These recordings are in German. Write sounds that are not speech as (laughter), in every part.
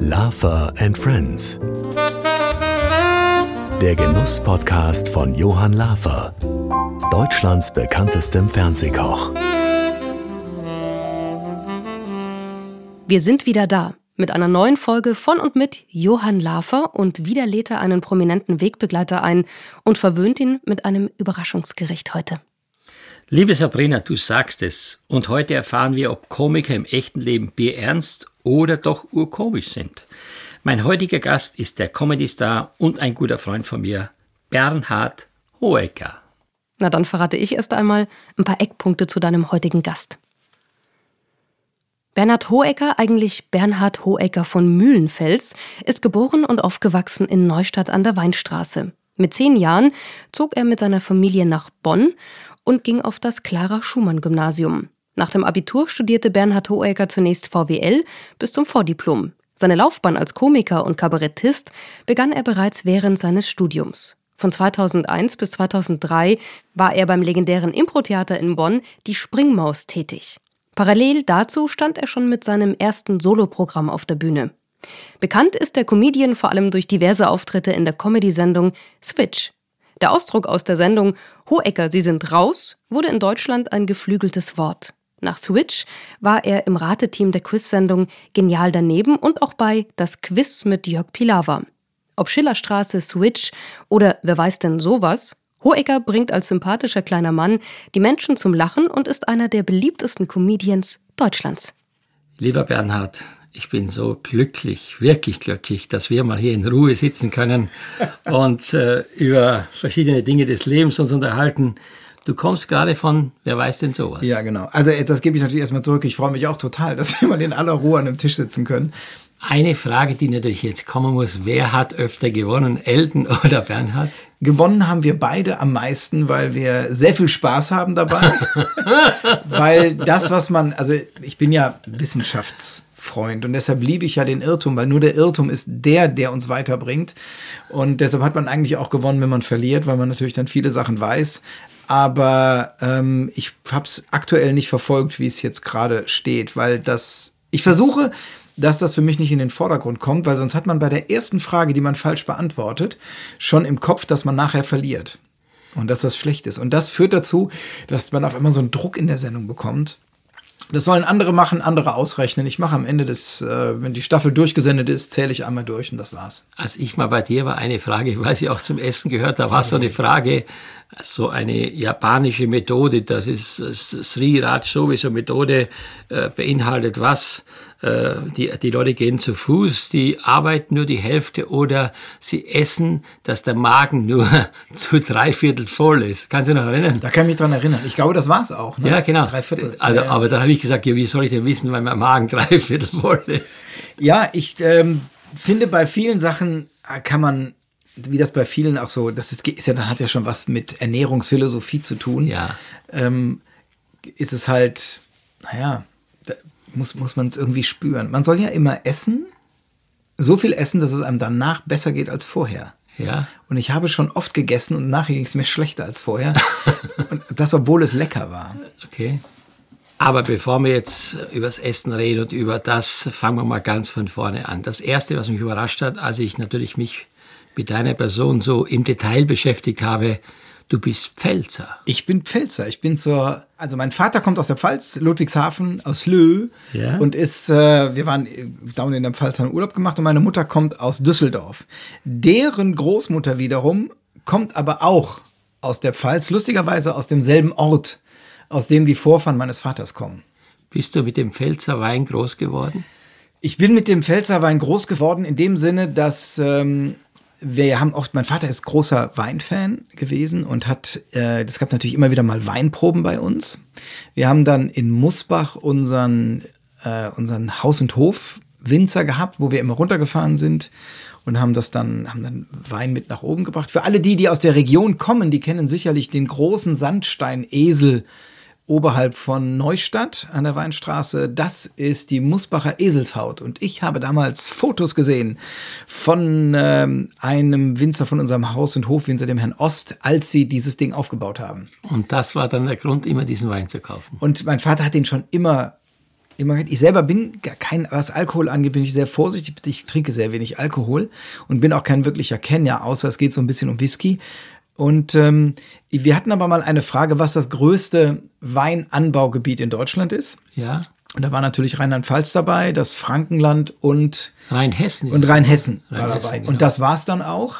Laffer and Friends. Der Genuss-Podcast von Johann Lafer, Deutschlands bekanntestem Fernsehkoch. Wir sind wieder da mit einer neuen Folge von und mit Johann Lafer und wieder lädt er einen prominenten Wegbegleiter ein und verwöhnt ihn mit einem Überraschungsgericht heute. Liebe Sabrina, du sagst es. Und heute erfahren wir, ob Komiker im echten Leben bierernst oder doch urkomisch sind. Mein heutiger Gast ist der Comedy-Star und ein guter Freund von mir, Bernhard Hoecker. Na dann verrate ich erst einmal ein paar Eckpunkte zu deinem heutigen Gast. Bernhard Hohecker, eigentlich Bernhard Hohecker von Mühlenfels, ist geboren und aufgewachsen in Neustadt an der Weinstraße. Mit zehn Jahren zog er mit seiner Familie nach Bonn und ging auf das Clara Schumann Gymnasium. Nach dem Abitur studierte Bernhard Hohecker zunächst VWL bis zum Vordiplom. Seine Laufbahn als Komiker und Kabarettist begann er bereits während seines Studiums. Von 2001 bis 2003 war er beim legendären Improtheater in Bonn die Springmaus tätig. Parallel dazu stand er schon mit seinem ersten Soloprogramm auf der Bühne. Bekannt ist der Comedian vor allem durch diverse Auftritte in der Comedy-Sendung Switch. Der Ausdruck aus der Sendung Hohecker, Sie sind raus wurde in Deutschland ein geflügeltes Wort. Nach Switch war er im Rateteam der Quiz-Sendung Genial daneben und auch bei Das Quiz mit Jörg Pilawa. Ob Schillerstraße, Switch oder wer weiß denn sowas, Hohecker bringt als sympathischer kleiner Mann die Menschen zum Lachen und ist einer der beliebtesten Comedians Deutschlands. Lieber Bernhard, ich bin so glücklich, wirklich glücklich, dass wir mal hier in Ruhe sitzen können (laughs) und äh, über verschiedene Dinge des Lebens uns unterhalten. Du kommst gerade von, wer weiß denn sowas? Ja, genau. Also das gebe ich natürlich erstmal zurück. Ich freue mich auch total, (laughs) dass wir mal in aller Ruhe an einem Tisch sitzen können. Eine Frage, die natürlich jetzt kommen muss, wer hat öfter gewonnen, Elton (laughs) oder Bernhard? Gewonnen haben wir beide am meisten, weil wir sehr viel Spaß haben dabei. weil das, was man, also ich bin ja Wissenschaftsfreund und deshalb liebe ich ja den Irrtum, weil nur der Irrtum ist der, der uns weiterbringt. Und deshalb hat man eigentlich auch gewonnen, wenn man verliert, weil man natürlich dann viele Sachen weiß. Aber ähm, ich habe es aktuell nicht verfolgt, wie es jetzt gerade steht, weil das, ich versuche, dass das für mich nicht in den Vordergrund kommt, weil sonst hat man bei der ersten Frage, die man falsch beantwortet, schon im Kopf, dass man nachher verliert. Und dass das schlecht ist. Und das führt dazu, dass man auf einmal so einen Druck in der Sendung bekommt. Das sollen andere machen, andere ausrechnen. Ich mache am Ende des, äh, wenn die Staffel durchgesendet ist, zähle ich einmal durch und das war's. Als ich mal bei dir war, eine Frage, ich weiß ja auch zum Essen gehört, da war so eine Frage, so eine japanische Methode, das ist Sri Raj sowieso Methode, äh, beinhaltet was? Äh, die, die Leute gehen zu Fuß, die arbeiten nur die Hälfte oder sie essen, dass der Magen nur (laughs) zu drei Viertel voll ist. Kannst du dich noch erinnern? Da kann ich mich dran erinnern. Ich glaube, das war es auch. Ne? Ja, genau. Drei Viertel. Also, ja, Aber dann habe ich gesagt, ja, wie soll ich denn wissen, weil mein Magen (laughs) drei Viertel voll ist? Ja, ich ähm, finde, bei vielen Sachen kann man wie das bei vielen auch so, das ist, ist ja, dann hat ja schon was mit Ernährungsphilosophie zu tun. Ja. Ähm, ist es halt, naja, muss, muss man es irgendwie spüren. Man soll ja immer essen, so viel essen, dass es einem danach besser geht als vorher. Ja. Und ich habe schon oft gegessen und nachher ging es mir schlechter als vorher. (laughs) und das, obwohl es lecker war. Okay. Aber bevor wir jetzt übers Essen reden und über das, fangen wir mal ganz von vorne an. Das erste, was mich überrascht hat, als ich natürlich mich mit deiner Person so im Detail beschäftigt habe, du bist Pfälzer. Ich bin Pfälzer. Ich bin zur, also mein Vater kommt aus der Pfalz, Ludwigshafen, aus Lö. Ja. Und ist, äh, wir waren dauernd in der Pfalz, haben Urlaub gemacht und meine Mutter kommt aus Düsseldorf. Deren Großmutter wiederum kommt aber auch aus der Pfalz, lustigerweise aus demselben Ort, aus dem die Vorfahren meines Vaters kommen. Bist du mit dem Pfälzer Wein groß geworden? Ich bin mit dem Pfälzer Wein groß geworden in dem Sinne, dass ähm, wir haben oft, mein Vater ist großer Weinfan gewesen und hat, äh, das gab natürlich immer wieder mal Weinproben bei uns. Wir haben dann in Musbach unseren, äh, unseren Haus- und Hof-Winzer gehabt, wo wir immer runtergefahren sind und haben das dann, haben dann Wein mit nach oben gebracht. Für alle die, die aus der Region kommen, die kennen sicherlich den großen Sandstein-Esel oberhalb von Neustadt an der Weinstraße. Das ist die Musbacher Eselshaut. Und ich habe damals Fotos gesehen von ähm, einem Winzer von unserem Haus- und Hofwinzer, dem Herrn Ost, als sie dieses Ding aufgebaut haben. Und das war dann der Grund, immer diesen Wein zu kaufen. Und mein Vater hat den schon immer immer, ich selber bin gar kein, was Alkohol angeht, bin ich sehr vorsichtig. Ich trinke sehr wenig Alkohol und bin auch kein wirklicher Kenner, außer es geht so ein bisschen um Whisky. Und ähm, wir hatten aber mal eine Frage, was das größte Weinanbaugebiet in Deutschland ist. Ja. Und da war natürlich Rheinland-Pfalz dabei, das Frankenland und Rheinhessen. Und Rheinhessen Rhein war dabei. genau. Und das war's dann auch.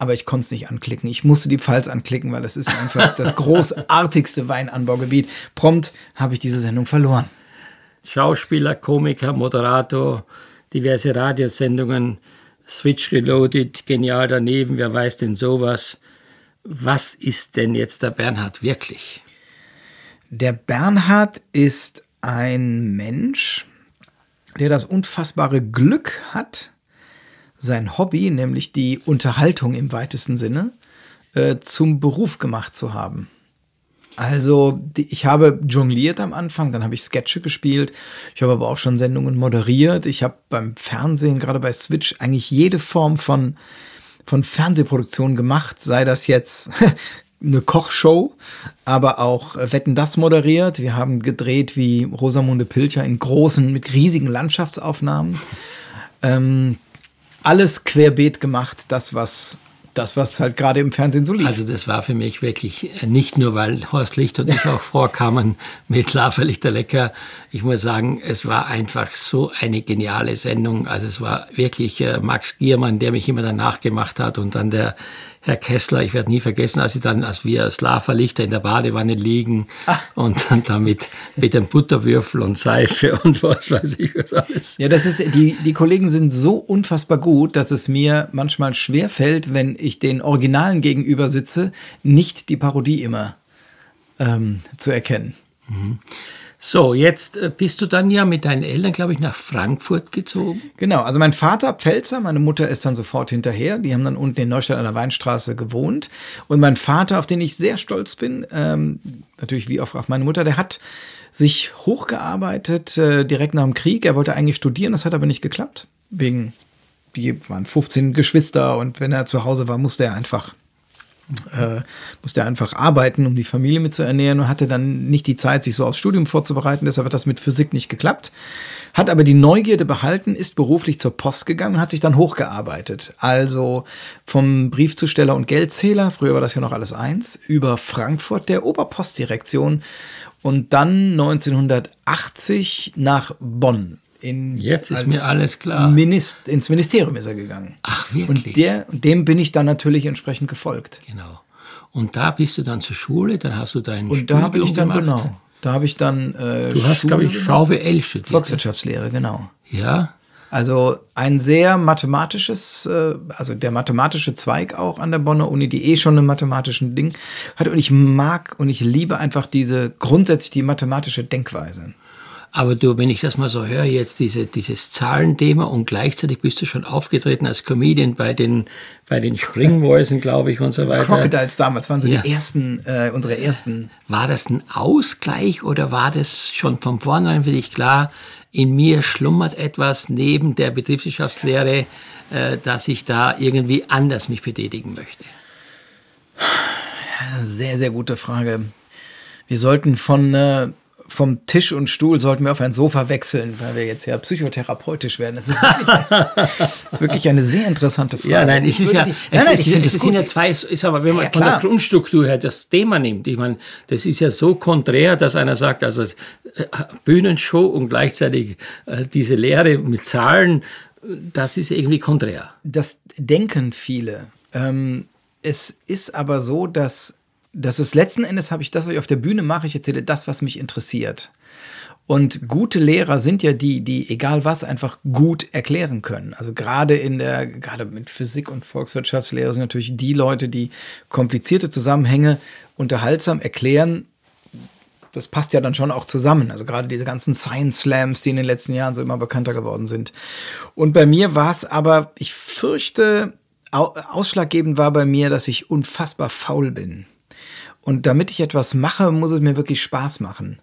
Aber ich konnte es nicht anklicken. Ich musste die Pfalz anklicken, weil es ist einfach (laughs) das großartigste Weinanbaugebiet. Prompt habe ich diese Sendung verloren. Schauspieler, Komiker, Moderator, diverse Radiosendungen, Switch Reloaded, genial daneben, wer weiß denn sowas. Was ist denn jetzt der Bernhard wirklich? Der Bernhard ist ein Mensch, der das unfassbare Glück hat, sein Hobby, nämlich die Unterhaltung im weitesten Sinne, äh, zum Beruf gemacht zu haben. Also ich habe jongliert am Anfang, dann habe ich Sketche gespielt, ich habe aber auch schon Sendungen moderiert, ich habe beim Fernsehen, gerade bei Switch, eigentlich jede Form von, von Fernsehproduktion gemacht, sei das jetzt (laughs) eine Kochshow, aber auch Wetten das moderiert. Wir haben gedreht wie Rosamunde Pilcher in großen, mit riesigen Landschaftsaufnahmen. Ähm, alles querbeet gemacht, das was das, was halt gerade im Fernsehen so lief. Also das war für mich wirklich äh, nicht nur, weil Horst Licht und ich auch (laughs) vorkamen mit Laferlichter Lecker. Ich muss sagen, es war einfach so eine geniale Sendung. Also es war wirklich äh, Max Giermann, der mich immer danach gemacht hat und dann der Herr Kessler. Ich werde nie vergessen, als, dann, als wir als Laferlichter in der Badewanne liegen Ah. und dann damit mit dem Butterwürfel und Seife (laughs) und was weiß ich was alles. Ja, das ist, die, die Kollegen sind so unfassbar gut, dass es mir manchmal schwer fällt, wenn ich den Originalen gegenüber sitze, nicht die Parodie immer ähm, zu erkennen. So, jetzt äh, bist du dann ja mit deinen Eltern, glaube ich, nach Frankfurt gezogen. Genau, also mein Vater Pfälzer, meine Mutter ist dann sofort hinterher. Die haben dann unten in Neustadt an der Weinstraße gewohnt. Und mein Vater, auf den ich sehr stolz bin, ähm, natürlich wie auf meine Mutter, der hat sich hochgearbeitet äh, direkt nach dem Krieg. Er wollte eigentlich studieren, das hat aber nicht geklappt. Wegen, die waren 15 Geschwister und wenn er zu Hause war, musste er einfach äh, musste einfach arbeiten, um die Familie mit zu ernähren und hatte dann nicht die Zeit, sich so aufs Studium vorzubereiten. Deshalb hat das mit Physik nicht geklappt. Hat aber die Neugierde behalten, ist beruflich zur Post gegangen und hat sich dann hochgearbeitet. Also vom Briefzusteller und Geldzähler, früher war das ja noch alles eins, über Frankfurt der Oberpostdirektion und dann 1980 nach Bonn. In, Jetzt ist mir alles klar. Minist, ins Ministerium ist er gegangen. Ach, wirklich? Und der, dem bin ich dann natürlich entsprechend gefolgt. Genau. Und da bist du dann zur Schule, dann hast du dein Und da habe ich dann, gemacht. genau, da habe ich dann äh, Du hast, glaube ich. VWL studiert. Volkswirtschaftslehre, genau. Ja, Also ein sehr mathematisches, äh, also der mathematische Zweig auch an der Bonner Uni, die eh schon einen mathematischen Ding hat. Und ich mag und ich liebe einfach diese grundsätzlich die mathematische Denkweise. Aber du, wenn ich das mal so höre, jetzt diese, dieses Zahlenthema und gleichzeitig bist du schon aufgetreten als Comedian bei den, bei den Springmäusen, glaube ich, und so weiter. Crocodiles damals waren so Ja. die ersten, äh, unsere ersten. War das ein Ausgleich oder war das schon von vornherein für dich klar, in mir schlummert etwas neben der Betriebswirtschaftslehre, äh, dass ich da irgendwie anders mich betätigen möchte? Sehr, sehr gute Frage. Wir sollten von äh, vom Tisch und Stuhl sollten wir auf ein Sofa wechseln, weil wir jetzt ja psychotherapeutisch werden. Das ist wirklich, das ist wirklich eine sehr interessante Frage. Ja, nein, Ich würde ja, die- es, nein, nein, ich finde es sind ja zwei, ist aber wenn man Ja, von der. Grundstruktur her das Thema nimmt, ich meine, das ist ja so konträr, dass einer sagt, also äh, Bühnenshow und gleichzeitig äh, diese Lehre mit Zahlen, das ist irgendwie konträr. Das denken viele. Ähm, es ist aber so, dass, dass es letzten Endes habe ich das, was ich auf der Bühne mache, ich erzähle das, was mich interessiert. Und gute Lehrer sind ja die, die egal was einfach gut erklären können. Also gerade in der, gerade mit Physik und Volkswirtschaftslehre sind natürlich die Leute, die komplizierte Zusammenhänge unterhaltsam erklären. Das passt ja dann schon auch zusammen. Also gerade diese ganzen Science Slams, die in den letzten Jahren so immer bekannter geworden sind. Und bei mir war es aber, ich fürchte, au- ausschlaggebend war bei mir, dass ich unfassbar faul bin. Und damit ich etwas mache, muss es mir wirklich Spaß machen.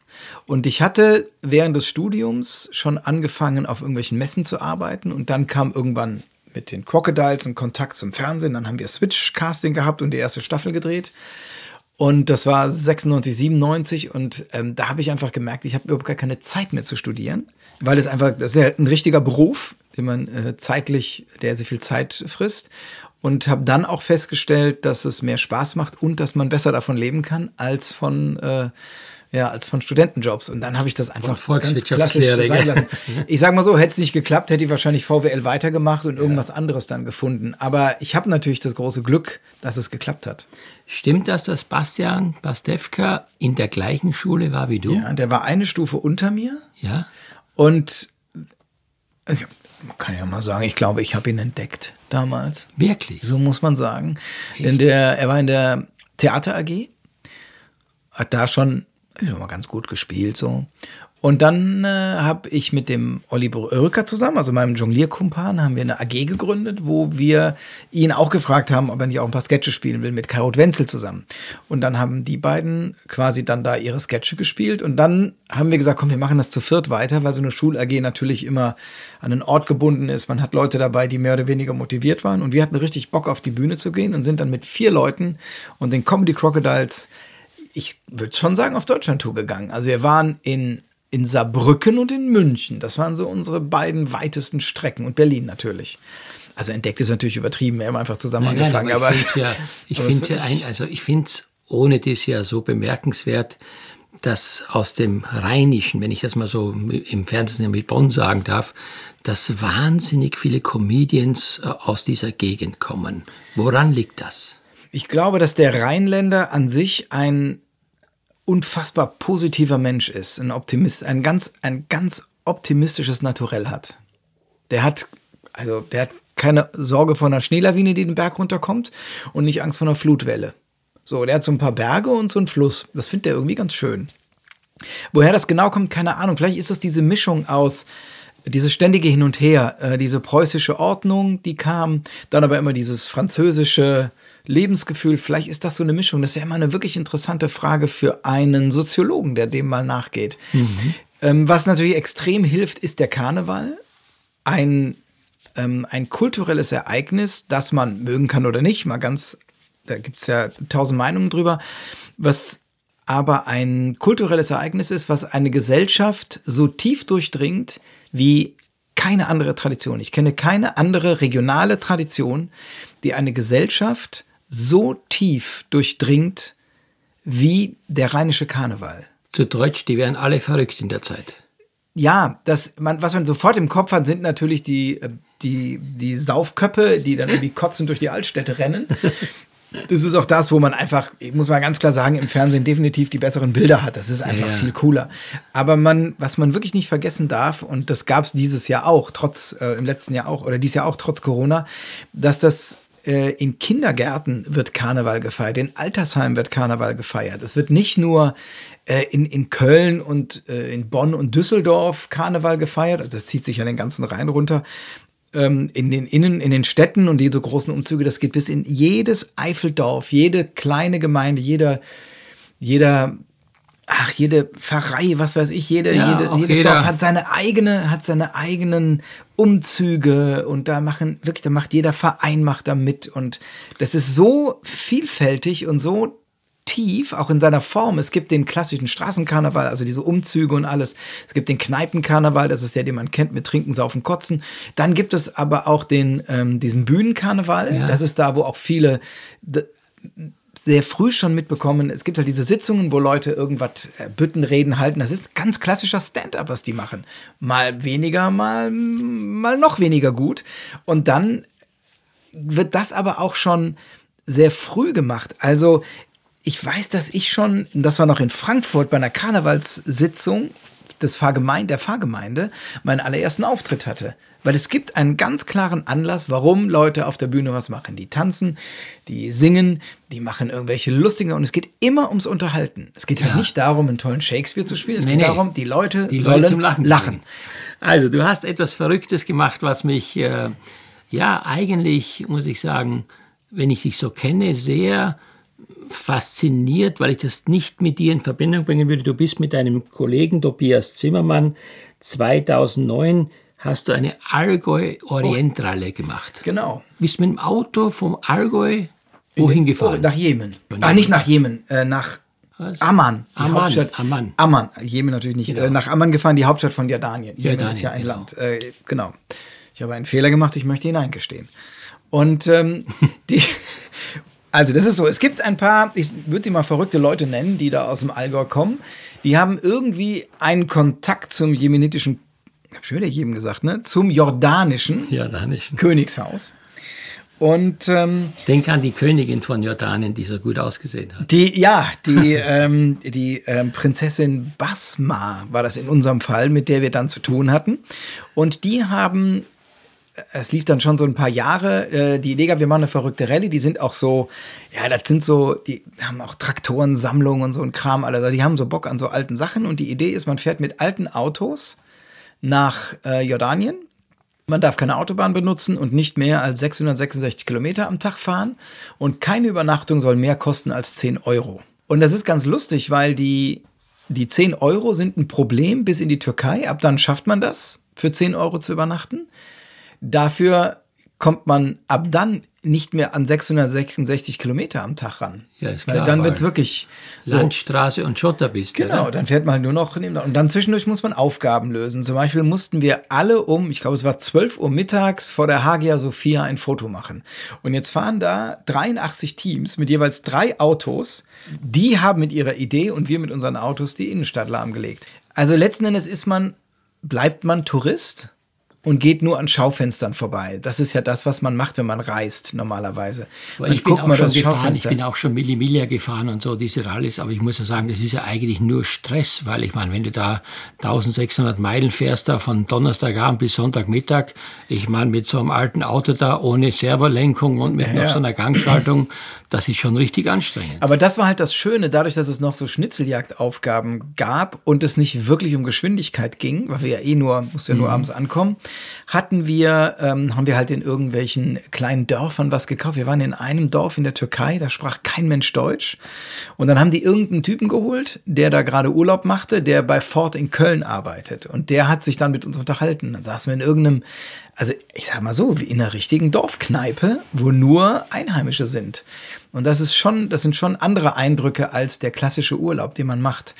Und ich hatte während des Studiums schon angefangen, auf irgendwelchen Messen zu arbeiten. Und dann kam irgendwann mit den Crocodiles ein Kontakt zum Fernsehen. Dann haben wir Switch-Casting gehabt und die erste Staffel gedreht. Und das war 96, 97 und ähm, da habe ich einfach gemerkt, ich habe überhaupt gar keine Zeit mehr zu studieren, weil es einfach, das ist ja ein richtiger Beruf, den man äh, zeitlich, der sehr viel Zeit frisst. Und habe dann auch festgestellt, dass es mehr Spaß macht und dass man besser davon leben kann als von äh, ja, als von Studentenjobs. Und dann habe ich das einfach ganz klassisch sein lassen. Ich sage mal so, hätte es nicht geklappt, hätte ich wahrscheinlich VWL weitergemacht und irgendwas ja. anderes dann gefunden. Aber ich habe natürlich das große Glück, dass es geklappt hat. Stimmt das, dass Bastian Bastewka in der gleichen Schule war wie du? Ja, der war eine Stufe unter mir. Ja. Und ich, kann ja mal sagen, ich glaube, ich habe ihn entdeckt damals. Wirklich? So muss man sagen. Denn der, er war in der Theater AG, hat da schon ich mal ganz gut gespielt so. Und dann äh, habe ich mit dem Oliver Oerker zusammen, also meinem Jonglierkumpan, haben wir eine AG gegründet, wo wir ihn auch gefragt haben, ob er nicht auch ein paar Sketche spielen will mit Karot Wenzel zusammen. Und dann haben die beiden quasi dann da ihre Sketche gespielt und dann haben wir gesagt, komm, wir machen das zu viert weiter, weil so eine Schul-AG natürlich immer an einen Ort gebunden ist. Man hat Leute dabei, die mehr oder weniger motiviert waren und wir hatten richtig Bock auf die Bühne zu gehen und sind dann mit vier Leuten und den Comedy Crocodiles ich würde schon sagen, auf Deutschland-Tour gegangen. Also wir waren in, in Saarbrücken und in München. Das waren so unsere beiden weitesten Strecken und Berlin natürlich. Also entdeckt ist natürlich übertrieben, wir haben einfach zusammen nein, angefangen. Nein, aber, ich finde ja, ich (laughs) finde ja also ich finde ohne das ja so bemerkenswert, dass aus dem Rheinischen, wenn ich das mal so im Fernsehen mit Bonn sagen darf, dass wahnsinnig viele Comedians äh, aus dieser Gegend kommen. Woran liegt das? Ich glaube, dass der Rheinländer an sich ein unfassbar positiver Mensch ist, ein Optimist, ein ganz, ein ganz optimistisches Naturell hat. Der hat, also der hat keine Sorge vor einer Schneelawine, die den Berg runterkommt und nicht Angst vor einer Flutwelle. So, der hat so ein paar Berge und so einen Fluss. Das findet er irgendwie ganz schön. Woher das genau kommt, keine Ahnung. Vielleicht ist das diese Mischung aus dieses ständige Hin und Her, äh, diese preußische Ordnung, die kam, dann aber immer dieses französische Lebensgefühl. Vielleicht ist das so eine Mischung. Das wäre mal eine wirklich interessante Frage für einen Soziologen, der dem mal nachgeht. Mhm. Ähm, was natürlich extrem hilft, ist der Karneval. Ein, ähm, ein kulturelles Ereignis, das man mögen kann oder nicht. Mal ganz, da gibt es ja tausend Meinungen drüber. Was aber ein kulturelles Ereignis ist, was eine Gesellschaft so tief durchdringt wie keine andere Tradition. Ich kenne keine andere regionale Tradition, die eine Gesellschaft so tief durchdringt wie der rheinische Karneval. Zu Deutsch, die wären alle verrückt in der Zeit. Ja, das, man, was man sofort im Kopf hat, sind natürlich die, äh, die, die Saufköppe, die dann irgendwie kotzend durch die Altstädte rennen. (laughs) Das ist auch das, wo man einfach, ich muss mal ganz klar sagen, im Fernsehen definitiv die besseren Bilder hat. Das ist einfach ja, viel cooler. Aber man, was man wirklich nicht vergessen darf, und das gab es dieses Jahr auch, trotz, äh, im letzten Jahr auch, oder dieses Jahr auch trotz Corona, dass das in Kindergärten wird Karneval gefeiert, in Altersheim wird Karneval gefeiert. Es wird nicht nur äh, in, in Köln und äh, in Bonn und Düsseldorf Karneval gefeiert, also das zieht sich ja den ganzen Rhein runter, ähm, in den Innen, in den Städten und diese großen Umzüge, das geht bis in jedes Eifeldorf, jede kleine Gemeinde, jeder, jeder ach, jede Pfarrei, was weiß ich, jede, ja, jede, jedes jeder. Dorf hat seine eigene, hat seine eigenen Umzüge und da machen, wirklich, da macht jeder Verein macht da mit und das ist so vielfältig und so tief, auch in seiner Form. Es gibt den klassischen Straßenkarneval, also diese Umzüge und alles. Es gibt den Kneipenkarneval, das ist der, den man kennt mit Trinken, Saufen, Kotzen. Dann gibt es aber auch den, ähm, diesen Bühnenkarneval. Ja. Das ist da, wo auch viele sehr früh schon mitbekommen, es gibt halt diese Sitzungen, wo Leute irgendwas äh, Büttenreden halten. Das ist ganz klassischer Stand-up, was die machen. Mal weniger, mal, mal noch weniger gut. Und dann wird das aber auch schon sehr früh gemacht. Also ich weiß, dass ich schon, das war noch in Frankfurt bei einer Karnevalssitzung des Fahrgemeinde, der Fahrgemeinde, meinen allerersten Auftritt hatte. Weil es gibt einen ganz klaren Anlass, warum Leute auf der Bühne was machen. Die tanzen, die singen, die machen irgendwelche lustigen und es geht immer ums Unterhalten. Es geht halt ja. halt nicht darum, einen tollen Shakespeare zu spielen. Es nee, geht nee. darum, die Leute die sollen zum Lachen. lachen. Also du hast etwas Verrücktes gemacht, was mich äh, ja eigentlich, muss ich sagen, wenn ich dich so kenne, sehr fasziniert, weil ich das nicht mit dir in Verbindung bringen würde. Du bist mit deinem Kollegen Tobias Zimmermann 2009 hast du eine Allgäu-Orientralle oh, gemacht. Genau. Bist mit dem Auto vom Allgäu Wohin gefahren? Nach Jemen. Ah, nicht nach Jemen, äh, nach Was? Amman, die Amman, Hauptstadt. Amman. Amman, Jemen natürlich nicht. Äh, nach Amman gefahren, die Hauptstadt von Jordanien. Jemen Jordanien, ist ja ein genau. Land. Äh, genau. Ich habe einen Fehler gemacht, ich möchte ihn eingestehen. Und ähm, (laughs) die, also das ist so, es gibt ein paar, ich würde sie mal verrückte Leute nennen, die da aus dem Allgäu kommen. Die haben irgendwie einen Kontakt zum jemenitischen, ich habe schon wieder Jemen gesagt, ne? Zum jordanischen Ja, da nicht. Königshaus. Und ähm, Denk an die Königin von Jordanien, die so gut ausgesehen hat. Die, ja, die, (laughs) ähm, die ähm, Prinzessin Basma war das in unserem Fall, mit der wir dann zu tun hatten. Und die haben, es lief dann schon so ein paar Jahre, äh, die gab, wir machen eine verrückte Rallye, die sind auch so, ja, das sind so, die haben auch Traktorensammlungen und so ein Kram. Also die haben so Bock an so alten Sachen. Und die Idee ist, man fährt mit alten Autos nach äh, Jordanien. Man darf keine Autobahn benutzen und nicht mehr als 666 Kilometer am Tag fahren. Und keine Übernachtung soll mehr kosten als 10 Euro. Und das ist ganz lustig, weil die, die 10 Euro sind ein Problem bis in die Türkei. Ab dann schafft man das, für 10 Euro zu übernachten. Dafür kommt man ab dann nicht mehr an 666 Kilometer am Tag ran. Ja, ist Weil klar, dann weil wird es wirklich so. Landstraße und Schotterpiste. Genau, oder? dann fährt man halt nur noch und dann zwischendurch muss man Aufgaben lösen. Zum Beispiel mussten wir alle um, ich glaube es war 12 Uhr mittags vor der Hagia Sophia ein Foto machen. Und jetzt fahren da 83 Teams mit jeweils drei Autos. Die haben mit ihrer Idee und wir mit unseren Autos die Innenstadt lahmgelegt. Also letzten Endes ist man, bleibt man Tourist und geht nur an Schaufenstern vorbei. Das ist ja das, was man macht, wenn man reist normalerweise. Man ich bin auch mal schon gefahren, ich bin auch schon Millimiglia gefahren und so, diese Rallyes, aber ich muss ja sagen, das ist ja eigentlich nur Stress, weil ich meine, wenn du da 1600 Meilen fährst, da von Donnerstagabend bis Sonntagmittag, ich meine, mit so einem alten Auto da, ohne Servolenkung und mit Ja, noch so einer Gangschaltung, das ist schon richtig anstrengend. Aber das war halt das Schöne, dadurch, dass es noch so Schnitzeljagdaufgaben gab und es nicht wirklich um Geschwindigkeit ging, weil wir ja eh nur, musste ja nur abends ankommen, hatten wir, ähm, haben wir halt in irgendwelchen kleinen Dörfern was gekauft. Wir waren in einem Dorf in der Türkei, da sprach kein Mensch Deutsch. Und dann haben die irgendeinen Typen geholt, der da gerade Urlaub machte, der bei Ford in Köln arbeitet. Und der hat sich dann mit uns unterhalten. Dann saßen wir in irgendeinem, also ich sag mal so, wie in einer richtigen Dorfkneipe, wo nur Einheimische sind. Und das ist schon, das sind schon andere Eindrücke als der klassische Urlaub, den man macht.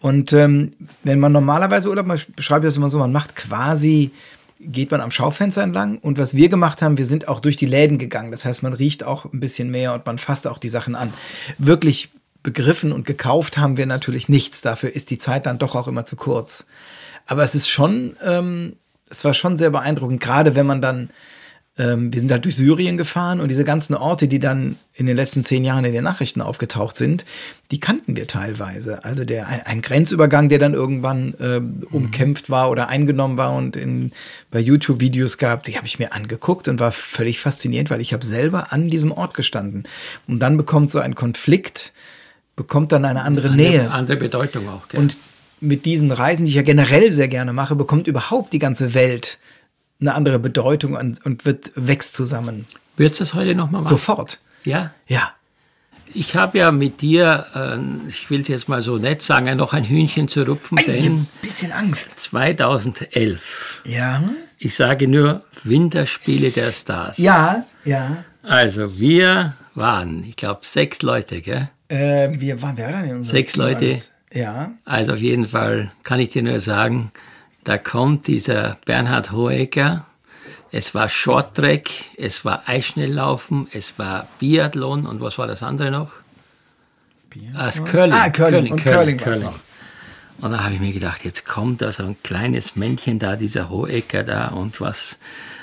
Und ähm, wenn man normalerweise Urlaub macht, beschreibe ich das immer so, man macht quasi, geht man am Schaufenster entlang. Und was wir gemacht haben, wir sind auch durch die Läden gegangen. Das heißt, man riecht auch ein bisschen mehr und man fasst auch die Sachen an. Wirklich begriffen und gekauft haben wir natürlich nichts. Dafür ist die Zeit dann doch auch immer zu kurz. Aber es ist schon, ähm, es war schon sehr beeindruckend, gerade wenn man dann, ähm, wir sind halt durch Syrien gefahren und diese ganzen Orte, die dann in den letzten zehn Jahren in den Nachrichten aufgetaucht sind, die kannten wir teilweise. Also der ein, ein Grenzübergang, der dann irgendwann ähm, umkämpft war oder eingenommen war und in, bei YouTube Videos gab, die habe ich mir angeguckt und war völlig fasziniert, weil ich habe selber an diesem Ort gestanden. Und dann bekommt so ein Konflikt, bekommt dann eine andere Nähe. Andere, andere Bedeutung auch. Gell? Und mit diesen Reisen, die ich ja generell sehr gerne mache, bekommt überhaupt die ganze Welt eine andere Bedeutung und, und wird wächst zusammen. Würdest du das heute nochmal machen? Sofort. Ja. Ja. Ich habe ja mit dir, äh, ich will es jetzt mal so nett sagen, noch ein Hühnchen zu rupfen, Ich ein bisschen Angst. 2011, Ja. ich sage nur Winterspiele der Stars. Ja, ja. Also wir waren, ich glaube, sechs Leute, gell? Äh, wir waren, wer denn in unserem Sechs Team Leute. alles? Ja. Also auf jeden Fall kann ich dir nur sagen, da kommt dieser Bernhard Hohecker. Es war Shorttrack, es war Eisschnelllaufen, es war Biathlon und was war das andere noch? Ah, das Curling. Ah, Curling. Und Curling war's noch. Und dann habe ich mir gedacht, jetzt kommt da so ein kleines Männchen da, dieser Hohecker da und was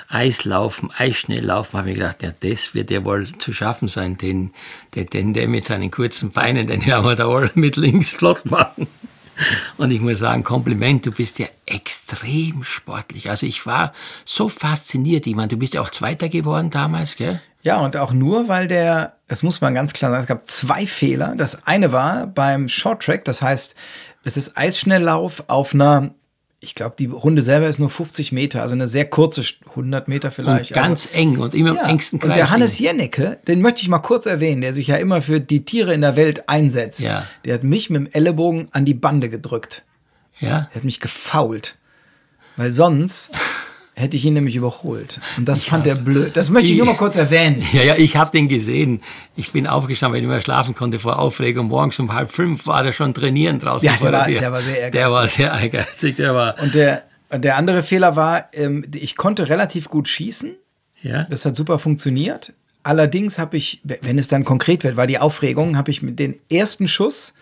Eislaufen, Eisschnelllaufen, habe ich mir gedacht, ja, das wird ja wohl zu schaffen sein, den, den, den der mit seinen kurzen Beinen, den werden wir da wohl mit links flott machen. Und ich muss sagen, Kompliment, du bist ja extrem sportlich. Also ich war so fasziniert. Ich meine, du bist ja auch Zweiter geworden damals, gell? Ja, und auch nur, weil der, das muss man ganz klar sagen, es gab zwei Fehler. Das eine war beim Short Track, das heißt, es ist Eisschnelllauf auf einer, ich glaube, die Runde selber ist nur 50 Meter, also eine sehr kurze, 100 Meter vielleicht. Und ganz also, eng und immer im ja. engsten Kreis. Und der Hannes. Jennecke, den möchte ich mal kurz erwähnen, der sich ja immer für die Tiere in der Welt einsetzt. Ja. Der hat mich mit dem Ellenbogen an die Bande gedrückt. Ja, Er hat mich gefault. Weil sonst (laughs) hätte ich ihn nämlich überholt. Und das ich fand er blöd. Das möchte ich, ich nur mal kurz erwähnen. (laughs) Ja, ja, ich habe den gesehen. Ich bin aufgestanden, weil ich nicht mehr schlafen konnte vor Aufregung. Morgens um halb fünf war er schon trainieren draußen. Ja, der, war, der war sehr ehrgeizig. Der war sehr ehrgeizig. Der war und der, der andere Fehler war, ähm, ich konnte relativ gut schießen. Ja. Das hat super funktioniert. Allerdings habe ich, wenn es dann konkret wird, war die Aufregung, habe ich mit den ersten Schuss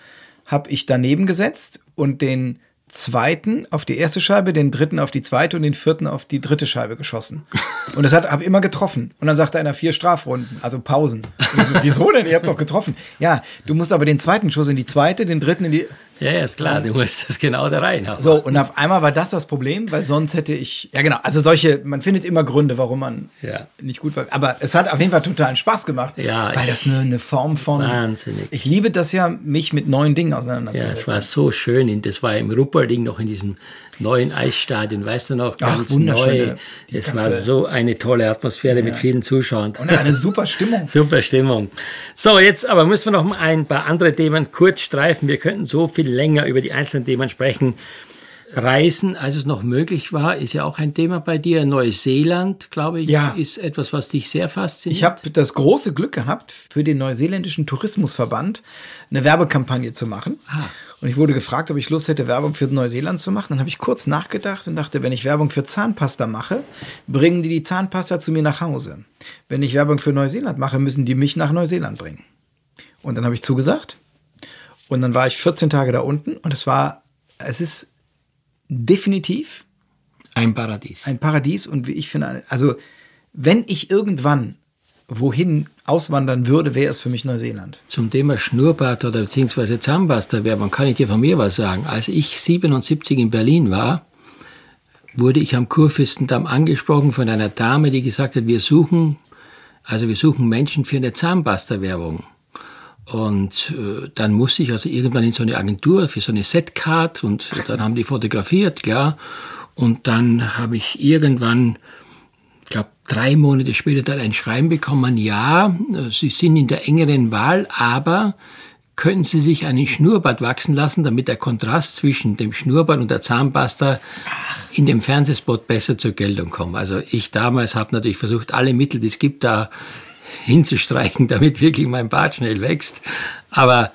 habe ich daneben gesetzt und den zweiten auf die erste Scheibe, den dritten auf die zweite und den vierten auf die dritte Scheibe geschossen. (laughs) Und das hat habe immer getroffen. Und dann sagte einer vier Strafrunden, also Pausen. So, Wieso denn? Ihr habt doch getroffen. Ja, du musst aber den zweiten Schuss in die zweite, den dritten in die. Ja, ja, ist klar, du musst das genau da rein haben. So, und auf einmal war das das Problem, weil sonst hätte ich, ja genau, also solche, man findet immer Gründe, warum man ja. nicht gut war. Aber es hat auf jeden Fall totalen Spaß gemacht, ja, weil das eine, eine Form von, wahnsinnig. ich liebe das ja, mich mit neuen Dingen auseinanderzusetzen. Ja, es war so schön, das war im Rupperding noch in diesem neuen Eisstadion, weißt du noch, ganz Ach, neu. Es war so eine tolle Atmosphäre ja. mit vielen Zuschauern. Und eine super Stimmung. (laughs) super Stimmung. So, jetzt aber müssen wir noch ein paar andere Themen kurz streifen. Wir könnten so viel länger über die einzelnen Themen sprechen. Reisen, als es noch möglich war, ist ja auch ein Thema bei dir. Neuseeland, glaube ich, ja. ist etwas, was dich sehr fasziniert. Ich habe das große Glück gehabt, für den neuseeländischen Tourismusverband eine Werbekampagne zu machen. Ah. Und ich wurde gefragt, ob ich Lust hätte, Werbung für Neuseeland zu machen. Dann habe ich kurz nachgedacht und dachte, wenn ich Werbung für Zahnpasta mache, bringen die die Zahnpasta zu mir nach Hause. Wenn ich Werbung für Neuseeland mache, müssen die mich nach Neuseeland bringen. Und dann habe ich zugesagt. Und dann war ich 14 Tage da unten und es war, es ist definitiv ein Paradies. Ein Paradies und wie ich finde, also wenn ich irgendwann wohin auswandern würde, wäre es für mich Neuseeland. Zum Thema Schnurrbart oder beziehungsweise Zahnpasta-Werbung kann ich dir von mir was sagen. Als ich 77 in Berlin war, wurde ich am Kurfürstendamm angesprochen von einer Dame, die gesagt hat, wir suchen, also wir suchen Menschen für eine Zahnpasta-Werbung. Und äh, dann musste ich also irgendwann in so eine Agentur für so eine Setcard und dann haben die fotografiert, klar. Und dann habe ich irgendwann glaube, drei Monate später dann ein Schreiben bekommen, ja, Sie sind in der engeren Wahl, aber könnten Sie sich einen Schnurrbart wachsen lassen, damit der Kontrast zwischen dem Schnurrbart und der Zahnpasta in dem Fernsehspot besser zur Geltung kommt. Also ich damals habe natürlich versucht, alle Mittel, die es gibt, da hinzustreichen, (laughs) damit wirklich mein Bart schnell wächst. Aber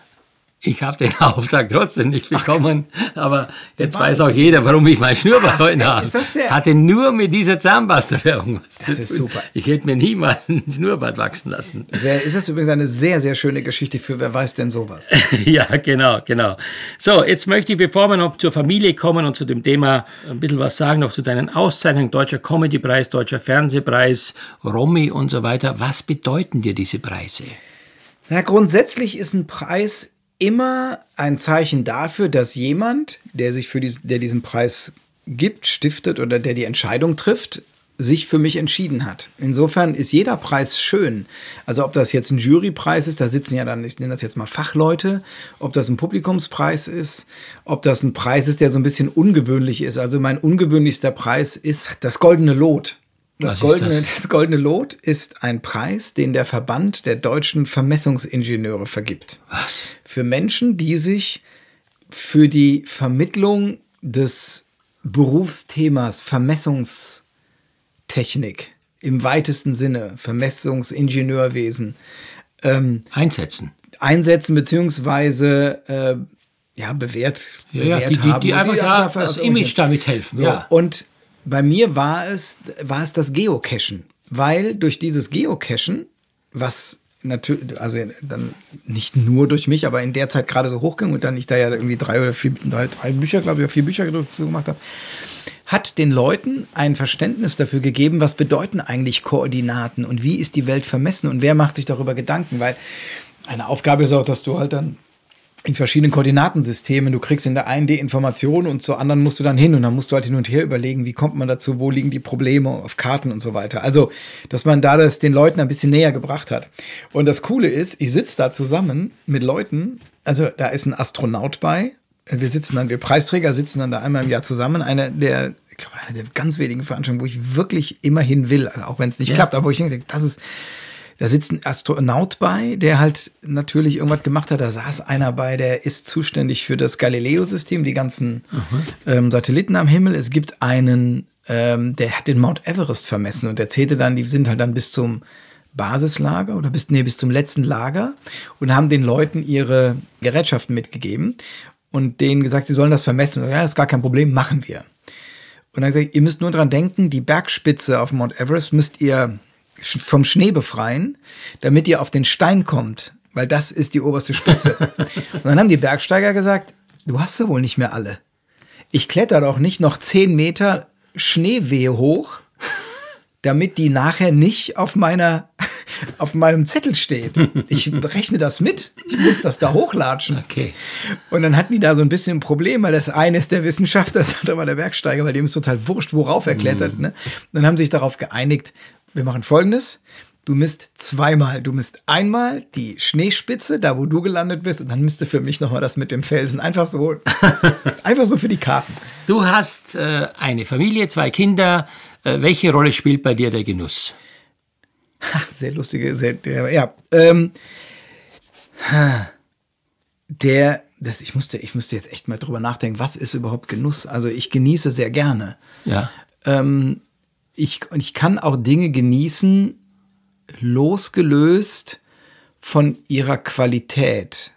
ich habe den (laughs) Auftrag trotzdem nicht bekommen, aber jetzt weiß auch jeder, warum ich mein Schnurrbart heute habe. Hatte nur mit dieser Zahnpasta-Werbung (laughs) was Das ist super. Ich hätte mir niemals einen Schnurrbart wachsen lassen. Das wär, ist das übrigens eine sehr, sehr schöne Geschichte für wer weiß denn sowas. (laughs) ja, genau, genau. So, jetzt möchte ich, bevor wir noch zur Familie kommen und zu dem Thema ein bisschen was sagen, noch zu deinen Auszeichnungen, Deutscher Comedypreis, Deutscher Fernsehpreis, Romy und so weiter. Was bedeuten dir diese Preise? Na, grundsätzlich ist ein Preis immer ein Zeichen dafür, dass jemand, der sich für die, der diesen Preis gibt, stiftet oder der die Entscheidung trifft, sich für mich entschieden hat. Insofern ist jeder Preis schön. Also ob das jetzt ein Jurypreis ist, da sitzen ja dann, ich nenne das jetzt mal Fachleute, ob das ein Publikumspreis ist, ob das ein Preis ist, der so ein bisschen ungewöhnlich ist. Also mein ungewöhnlichster Preis ist das Goldene Lot. Das goldene, das? das goldene Lot ist ein Preis, den der Verband der deutschen Vermessungsingenieure vergibt. Was? Für Menschen, die sich für die Vermittlung des Berufsthemas Vermessungstechnik im weitesten Sinne, Vermessungsingenieurwesen, ähm, einsetzen. Einsetzen beziehungsweise äh, ja, bewährt, ja, bewährt die, die, haben. Die einfach da das Image damit helfen. So, ja. Und bei mir war es, war es das Geocachen, weil durch dieses Geocachen, was natürlich, also dann nicht nur durch mich, aber in der Zeit gerade so hochging und dann ich da ja irgendwie drei oder vier, drei, drei Bücher, glaube ich, oder vier Bücher dazu gemacht habe, hat den Leuten ein Verständnis dafür gegeben, was bedeuten eigentlich Koordinaten und wie ist die Welt vermessen und wer macht sich darüber Gedanken, weil eine Aufgabe ist auch, dass du halt dann in verschiedenen Koordinatensystemen. Du kriegst in der einen die Information und zur anderen musst du dann hin und dann musst du halt hin und her überlegen, wie kommt man dazu, wo liegen die Probleme auf Karten und so weiter. Also, dass man da das den Leuten ein bisschen näher gebracht hat. Und das Coole ist, ich sitze da zusammen mit Leuten, also da ist ein Astronaut bei. Wir sitzen dann, wir Preisträger sitzen dann da einmal im Jahr zusammen. Einer der, ich glaube, einer der ganz wenigen Veranstaltungen, wo ich wirklich immer hin will, also auch wenn es nicht ja. klappt, aber wo ich denke, das ist Da sitzt ein Astronaut bei, der halt natürlich irgendwas gemacht hat. Da saß einer bei, der ist zuständig für das Galileo-System, die ganzen ähm, Satelliten am Himmel. Es gibt einen, ähm, der hat den Mount Everest vermessen und erzählte dann, die sind halt dann bis zum Basislager oder bis, nee, bis zum letzten Lager und haben den Leuten ihre Gerätschaften mitgegeben und denen gesagt, sie sollen das vermessen. Und, ja, ist gar kein Problem, machen wir. Und dann gesagt, ihr müsst nur dran denken, die Bergspitze auf Mount Everest müsst ihr vom Schnee befreien, damit ihr auf den Stein kommt, weil das ist die oberste Spitze. (laughs) und dann haben die Bergsteiger gesagt, du hast ja wohl nicht mehr alle. Ich kletter doch nicht noch zehn Meter Schneewehe hoch, damit die nachher nicht auf meiner (laughs) auf meinem Zettel steht. Ich rechne das mit. Ich muss das da hochlatschen. Okay. Und dann hatten die da so ein bisschen ein Problem, weil das eine ist der Wissenschaftler, (laughs) das andere war der Bergsteiger, weil dem ist total wurscht, worauf er klettert. Ne? Und dann haben sie sich darauf geeinigt, wir machen folgendes. Du misst zweimal. Du misst einmal die Schneespitze, da wo du gelandet bist, und dann misst du für mich nochmal das mit dem Felsen. Einfach so, (laughs) einfach so für die Karten. Du hast äh, eine Familie, zwei Kinder. Äh, welche Rolle spielt bei dir der Genuss? Ach, sehr lustige, sehr, der, ja. Ähm, der, das, ich musste, ich musste jetzt echt mal drüber nachdenken, was ist überhaupt Genuss? Also ich genieße sehr gerne. Ja. Ähm, ich, und ich kann auch Dinge genießen, losgelöst von ihrer Qualität.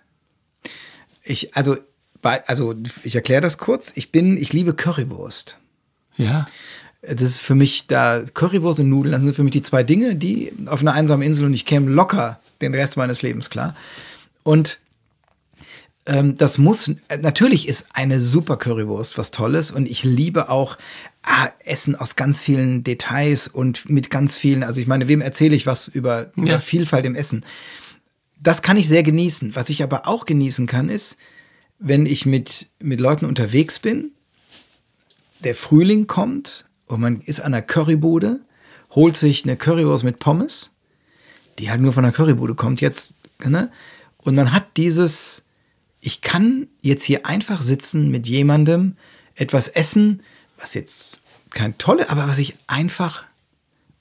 Ich, also, bei, also ich erkläre das kurz. Ich bin, ich liebe Currywurst. Ja. Das ist für mich da Currywurst und Nudeln, das sind für mich die zwei Dinge, die auf einer einsamen Insel und ich käme locker den Rest meines Lebens klar. Und ähm, das muss, natürlich ist eine super Currywurst was Tolles und ich liebe auch ah, Essen aus ganz vielen Details und mit ganz vielen, also ich meine, wem erzähle ich was über, Ja. über Vielfalt im Essen? Das kann ich sehr genießen. Was ich aber auch genießen kann, ist, wenn ich mit, mit Leuten unterwegs bin, der Frühling kommt und man ist an der Currybude, holt sich eine Currywurst mit Pommes, die halt nur von der Currybude kommt jetzt, ne? Und man hat dieses, ich kann jetzt hier einfach sitzen mit jemandem, etwas essen, was jetzt kein tolle, aber was ich einfach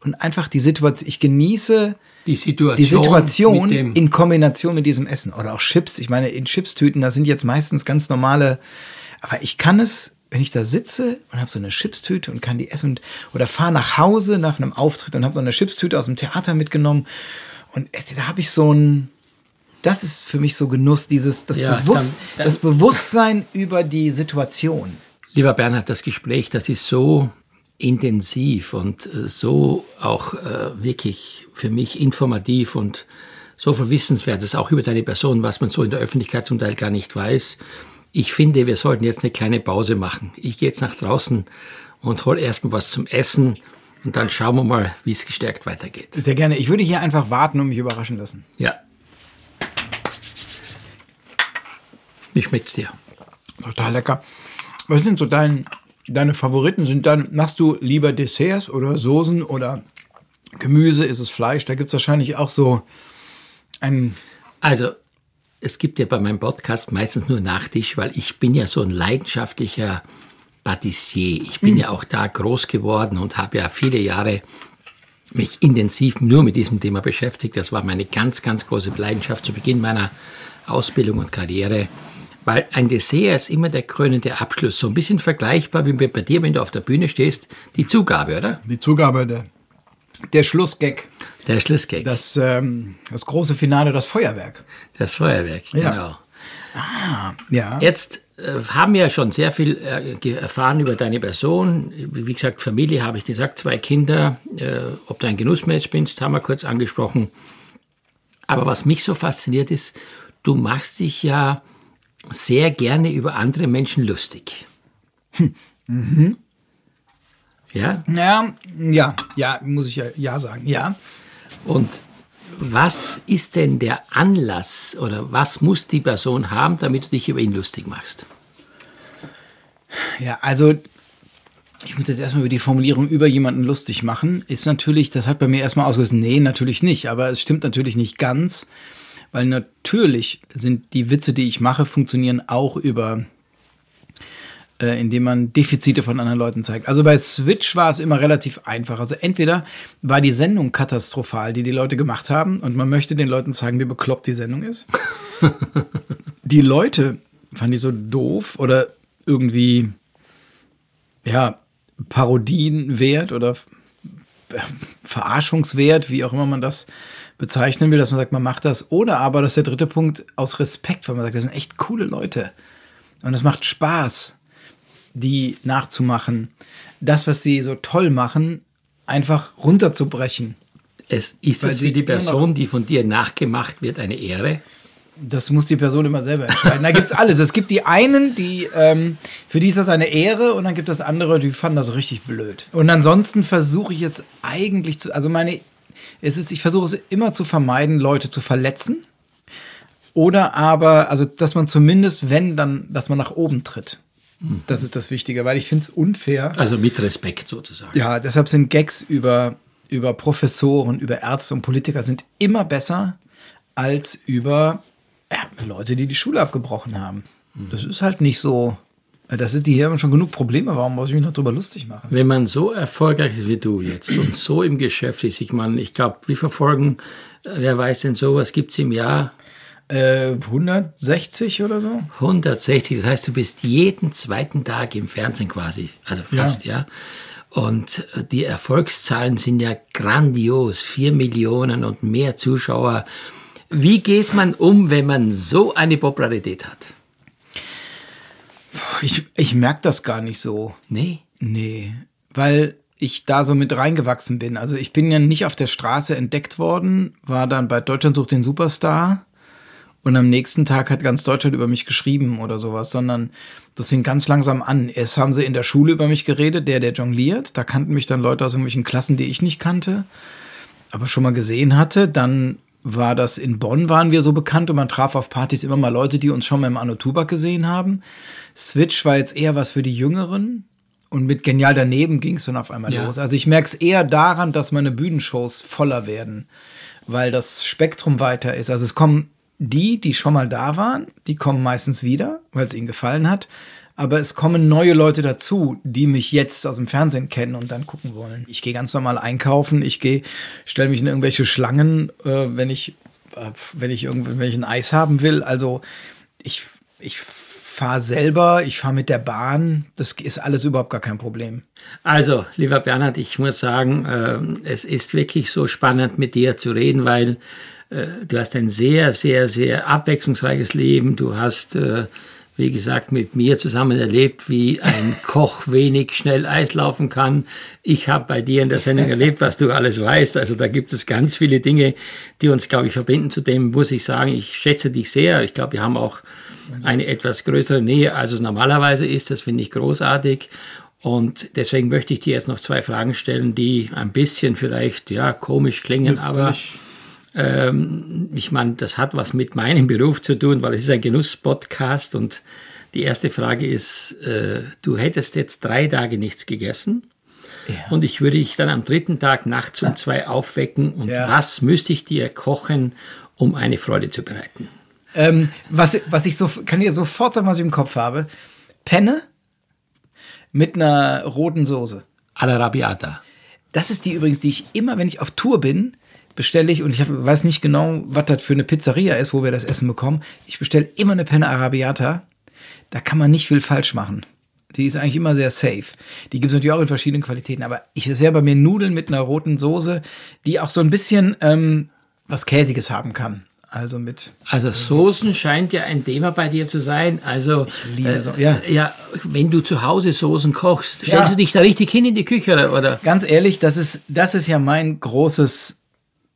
und einfach die Situation, ich genieße Die Situation. die Situation in Kombination mit diesem Essen oder auch Chips. Ich meine, in Chipstüten, da sind jetzt meistens ganz normale, aber ich kann es, wenn ich da sitze und habe so eine Chipstüte und kann die essen und, oder fahre nach Hause nach einem Auftritt und habe so eine Chipstüte aus dem Theater mitgenommen und esse, da habe ich so ein, das ist für mich so Genuss, dieses, das, Ja, Bewusst, dann- dann- das Bewusstsein über die Situation. Lieber Bernhard, das Gespräch, das ist so intensiv und äh, so auch äh, wirklich für mich informativ und so viel Wissenswertes, auch über deine Person, was man so in der Öffentlichkeit zum Teil gar nicht weiß. Ich finde, wir sollten jetzt eine kleine Pause machen. Ich gehe jetzt nach draußen und hol erstmal was zum Essen und dann schauen wir mal, wie es gestärkt weitergeht. Sehr gerne. Ich würde hier einfach warten und mich überraschen lassen. Ja. Wie schmeckt's dir? Total lecker. Was sind so dein, deine Favoriten? Sind dann, machst du lieber Desserts oder Soßen oder Gemüse? Ist es Fleisch? Da gibt es wahrscheinlich auch so ein. Also, es gibt ja bei meinem Podcast meistens nur Nachtisch, weil ich bin ja so ein leidenschaftlicher Patissier. Ich bin ja auch da groß geworden und habe ja viele Jahre mich intensiv nur mit diesem Thema beschäftigt. Das war meine ganz, ganz große Leidenschaft zu Beginn meiner Ausbildung und Karriere. Weil ein Dessert ist immer der krönende Abschluss. So ein bisschen vergleichbar wie bei dir, wenn du auf der Bühne stehst, die Zugabe, oder? Die Zugabe, der, der Schlussgag. Der Schlussgag. Das, ähm, das große Finale, das Feuerwerk. das Feuerwerk, Ja. genau. Ja. Jetzt äh, haben wir ja schon sehr viel äh, erfahren über deine Person. Wie wie gesagt, Familie habe ich gesagt, zwei Kinder. Äh, ob du ein Genussmensch bist, haben wir kurz angesprochen. Aber was mich so fasziniert ist, du machst dich ja sehr gerne über andere Menschen lustig. Ja, Ja, ja, ja, muss ich ja, ja sagen. Ja. und was ist denn der Anlass oder was muss die Person haben, damit du dich über ihn lustig machst? Ja, also ich muss jetzt erstmal über die Formulierung über jemanden lustig machen. Ist natürlich, das hat bei mir erstmal ausgelöst, nee, natürlich nicht, aber es stimmt natürlich nicht ganz, weil natürlich sind die Witze, die ich mache, funktionieren auch über äh, indem man Defizite von anderen Leuten zeigt. Also bei Switch war es immer relativ einfach. Also entweder war die Sendung katastrophal, die die Leute gemacht haben, und man möchte den Leuten zeigen, wie bekloppt die Sendung ist. (laughs) die Leute fanden die so doof oder irgendwie, ja, Parodienwert oder Verarschungswert, wie auch immer man das bezeichnen will, dass man sagt, man macht das. Oder aber, das ist der dritte Punkt, aus Respekt, weil man sagt, das sind echt coole Leute. Und es macht Spaß, die nachzumachen. Das, was sie so toll machen, einfach runterzubrechen. Es ist es für die Person, die von dir nachgemacht wird, eine Ehre? Das muss die Person immer selber entscheiden. Da gibt es alles. Es gibt die einen, die, ähm, für die ist das eine Ehre und dann gibt es andere, die fanden das richtig blöd. Und ansonsten versuche ich es eigentlich zu, also meine, es ist, ich versuche es immer zu vermeiden, Leute zu verletzen. Oder aber, also, dass man zumindest, wenn, dann, dass man nach oben tritt. Das ist das Wichtige, weil ich finde es unfair. Also mit Respekt sozusagen. Ja, deshalb sind Gags über, über Professoren, über Ärzte und Politiker sind immer besser als über ja, Leute, die die Schule abgebrochen haben. Das ist halt nicht so. Das ist, die haben schon genug Probleme. Warum muss ich mich noch drüber lustig machen? Wenn man so erfolgreich ist wie du jetzt und so im Geschäft ist, ich meine, ich glaube, wir verfolgen, wer weiß denn so, was gibt es im Jahr? Äh, 160 oder so? 160, das heißt, du bist jeden zweiten Tag im Fernsehen quasi, also fast, ja. ja. Und die Erfolgszahlen sind ja grandios, vier Millionen und mehr Zuschauer. Wie geht man um, wenn man so eine Popularität hat? Ich, ich merke das gar nicht so. Nee? Nee, weil ich da so mit reingewachsen bin. Also ich bin ja nicht auf der Straße entdeckt worden, war dann bei Deutschland sucht den Superstar und am nächsten Tag hat ganz Deutschland über mich geschrieben oder sowas, sondern das fing ganz langsam an. Erst haben sie in der Schule über mich geredet, der, der jongliert. Da kannten mich dann Leute aus irgendwelchen Klassen, die ich nicht kannte, aber schon mal gesehen hatte. Dann war das in Bonn, waren wir so bekannt und man traf auf Partys immer mal Leute, die uns schon mal im Anno Tubak gesehen haben. Switch war jetzt eher was für die Jüngeren. Und mit Genial daneben ging es dann auf einmal ja. los. Also ich merke es eher daran, dass meine Bühnenshows voller werden, weil das Spektrum weiter ist. Also es kommen die, die schon mal da waren, die kommen meistens wieder, weil es ihnen gefallen hat. Aber es kommen neue Leute dazu, die mich jetzt aus dem Fernsehen kennen und dann gucken wollen. Ich gehe ganz normal einkaufen. Ich gehe, stelle mich in irgendwelche Schlangen, äh, wenn ich, äh, wenn ich irgendwelchen Eis haben will. Also ich, ich fahre selber, ich fahre mit der Bahn. Das ist alles überhaupt gar kein Problem. Also, lieber Bernhard, ich muss sagen, äh, es ist wirklich so spannend, mit dir zu reden, weil äh, du hast ein sehr, sehr, sehr abwechslungsreiches Leben. Du hast, äh, wie gesagt, mit mir zusammen erlebt, wie ein (laughs) Koch wenig schnell Eis laufen kann. Ich habe bei dir in der Sendung (laughs) erlebt, was du alles weißt. Also da gibt es ganz viele Dinge, die uns, glaube ich, verbinden. Zudem muss ich sagen, ich schätze dich sehr. Ich glaube, wir haben auch eine etwas größere Nähe, als es normalerweise ist. Das finde ich großartig. Und deswegen möchte ich dir jetzt noch zwei Fragen stellen, die ein bisschen vielleicht ja komisch klingen, ja, aber ähm, ich meine, das hat was mit meinem (laughs) Beruf zu tun, weil es ist ein Genuss-Podcast. Und die erste Frage ist: äh, Du hättest jetzt drei Tage nichts gegessen. Ja. Und ich würde dich dann am dritten Tag nachts um (laughs) zwei aufwecken. Und ja. was müsste ich dir kochen, um eine Freude zu bereiten? Ähm, was, was ich so, kann dir sofort sagen, was ich im Kopf habe. Penne mit einer roten Soße. Alla Das ist die übrigens, die ich immer, wenn ich auf Tour bin, bestelle ich, und ich hab, weiß nicht genau, was das für eine Pizzeria ist, wo wir das Essen bekommen. Ich bestelle immer eine Penne Arabiata. Da kann man nicht viel falsch machen. Die ist eigentlich immer sehr safe. Die gibt es natürlich auch in verschiedenen Qualitäten, aber ich sehe bei mir Nudeln mit einer roten Soße, die auch so ein bisschen ähm, was Käsiges haben kann. Also mit. Also Soßen scheint ja ein Thema bei dir zu sein. Also äh, so, ja. ja, wenn du zu Hause Soßen kochst, stellst ja. du dich da richtig hin in die Küche oder? Ganz ehrlich, das ist das ist ja mein großes,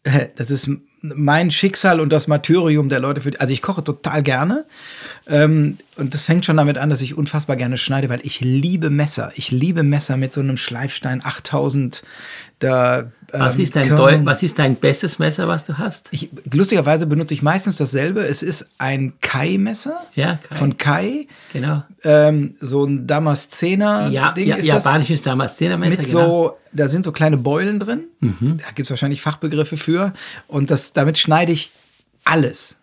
(laughs) das ist mein Schicksal und das Martyrium der Leute für. Also ich koche total gerne. Ähm, und das fängt schon damit an, dass ich unfassbar gerne schneide, weil ich liebe Messer. Ich liebe Messer mit so einem Schleifstein 8000. Da, was, ist dein Deu was ist dein bestes Messer, was du hast? Ich, lustigerweise benutze ich meistens dasselbe. Es ist ein Kai-Messer ja, Kai. von Kai. Genau. Ähm, so ein Damaszener. Ja, Ding ja, ist japanisches Damaszener-Messer. Mit genau. so, da sind so kleine Beulen drin. Mhm. Da gibt es wahrscheinlich Fachbegriffe für. Und das, damit schneide ich alles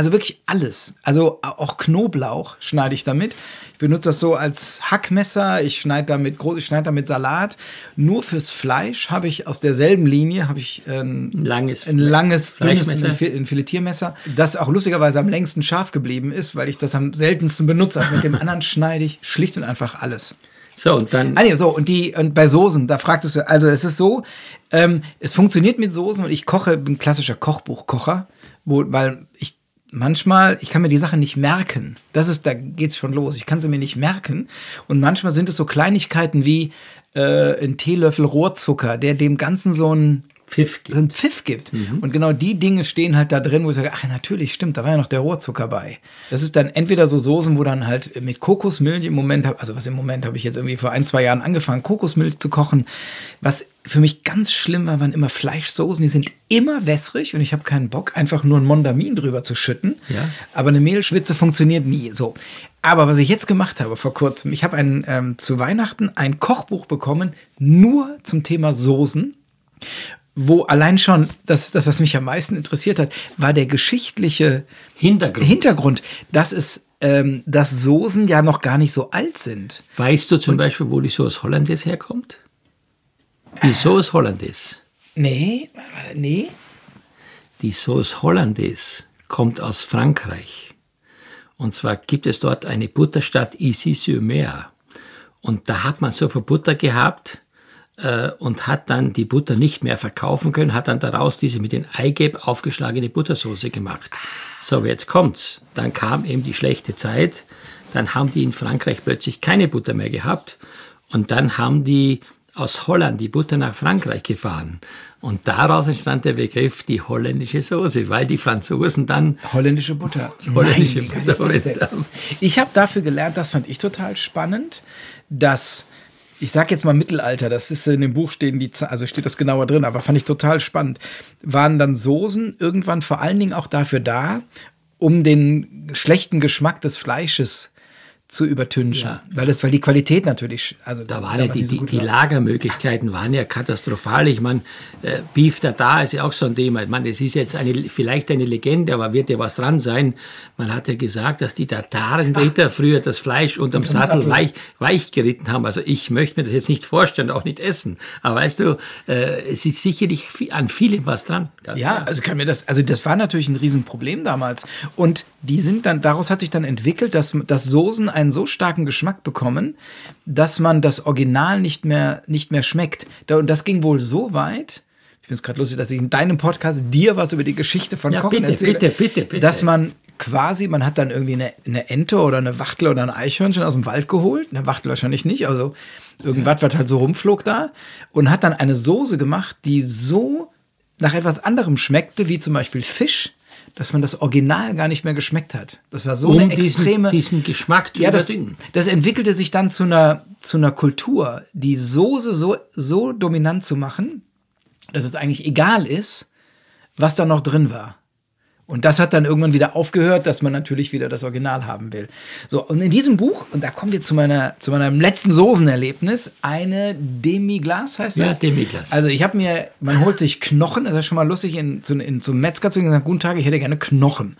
also wirklich alles. Also auch Knoblauch schneide ich damit. Ich benutze das so als Hackmesser. Ich schneide damit groß, ich schneide damit Salat. Nur fürs Fleisch habe ich aus derselben Linie habe ich ein langes, ein langes dünnes ein Filetiermesser, das auch lustigerweise am längsten scharf geblieben ist, weil ich das am seltensten benutze. Also mit dem anderen schneide ich schlicht und einfach alles. So, und dann. Ah, nee, so, und die, und bei Soßen, da fragtest du, also es ist so, ähm, es funktioniert mit Soßen und ich koche, bin klassischer Kochbuchkocher, wo, weil ich manchmal, ich kann mir die Sachen nicht merken. Das ist, da geht's schon los. Ich kann sie mir nicht merken. Und manchmal sind es so Kleinigkeiten wie äh, ein Teelöffel Rohrzucker, der dem Ganzen so ein Pfiff gibt. So einen Pfiff gibt. Mhm. Und genau die Dinge stehen halt da drin, wo ich sage, ach natürlich, stimmt, da war ja noch der Rohrzucker bei. Das ist dann entweder so Soßen, wo dann halt mit Kokosmilch im Moment, also was im Moment habe ich jetzt irgendwie vor ein, zwei Jahren angefangen, Kokosmilch zu kochen. Was für mich ganz schlimm war, waren immer Fleischsoßen, die sind immer wässrig und ich habe keinen Bock, einfach nur ein Mondamin drüber zu schütten. Ja. Aber eine Mehlschwitze funktioniert nie so. Aber was ich jetzt gemacht habe vor kurzem, ich habe ein, ähm, zu Weihnachten ein Kochbuch bekommen, nur zum Thema Soßen wo allein schon, das, das, was mich am meisten interessiert hat, war der geschichtliche Hintergrund, Hintergrund dass es ähm, dass Soßen ja noch gar nicht so alt sind. Weißt du zum Und, Beispiel, wo die Sauce Hollandaise herkommt? Die Sauce Hollandaise. Nee, nee. Die Sauce Hollandaise kommt aus Frankreich. Und zwar gibt es dort eine Butterstadt Issy-sur-Mer. Und da hat man so viel Butter gehabt, und hat dann die Butter nicht mehr verkaufen können, hat dann daraus diese mit den Eigelb aufgeschlagene Buttersoße gemacht. So, jetzt kommt's. Dann kam eben die schlechte Zeit. Dann haben die in Frankreich plötzlich keine Butter mehr gehabt. Und dann haben die aus Holland die Butter nach Frankreich gefahren. Und daraus entstand der Begriff die holländische Soße, weil die Franzosen dann holländische Butter. (laughs) Holländische Nein, Butter ich habe dafür gelernt, das fand ich total spannend, dass ich sag jetzt mal Mittelalter, das ist in dem Buch stehen die, also steht das genauer drin, aber fand ich total spannend. Waren dann Soßen irgendwann vor allen Dingen auch dafür da, um den schlechten Geschmack des Fleisches zu übertünchen. Ja. Weil das, weil die Qualität natürlich, also da waren ja die, so die, die Lagermöglichkeiten waren ja katastrophal. Ich meine, äh, Beef da ist ja auch so ein Thema. Ich meine, das ist jetzt eine, vielleicht eine Legende, aber wird ja was dran sein. Man hat ja gesagt, dass die Tatarenritter früher das Fleisch unterm Sattel, Sattel. Weich, weich geritten haben. Also ich möchte mir das jetzt nicht vorstellen, auch nicht essen. Aber weißt du, äh, es ist sicherlich an vielem was dran. ja, klar. also kann mir das, also das war natürlich ein Riesenproblem damals. Und die sind dann, daraus hat sich dann entwickelt, dass, dass Soßen einen so starken Geschmack bekommen, dass man das Original nicht mehr, nicht mehr schmeckt. Und das ging wohl so weit, ich finde es gerade lustig, dass ich in deinem Podcast dir was über die Geschichte von ja, Kochen bitte, erzähle. Bitte, bitte, bitte. Dass man quasi, man hat dann irgendwie eine, eine Ente oder eine Wachtel oder ein Eichhörnchen aus dem Wald geholt. Eine Wachtel wahrscheinlich nicht, also irgendwas, ja. was halt so rumflog da. Und hat dann eine Soße gemacht, die so nach etwas anderem schmeckte, wie zum Beispiel Fisch dass man das Original gar nicht mehr geschmeckt hat. Das war so um eine extreme. Diesen, diesen Geschmack zu ja, das, das entwickelte sich dann zu einer, zu einer Kultur, die Soße so, so dominant zu machen, dass es eigentlich egal ist, was da noch drin war. Und das hat dann irgendwann wieder aufgehört, dass man natürlich wieder das Original haben will. So, und in diesem Buch, und da kommen wir zu, meiner, zu meinem letzten Soßenerlebnis, eine Demiglas heißt das? Ja, Demiglas. Also ich habe mir, man holt sich Knochen, das ist schon mal lustig, in, zu, in, zum Metzger zu gehen und sagen, guten Tag, ich hätte gerne Knochen.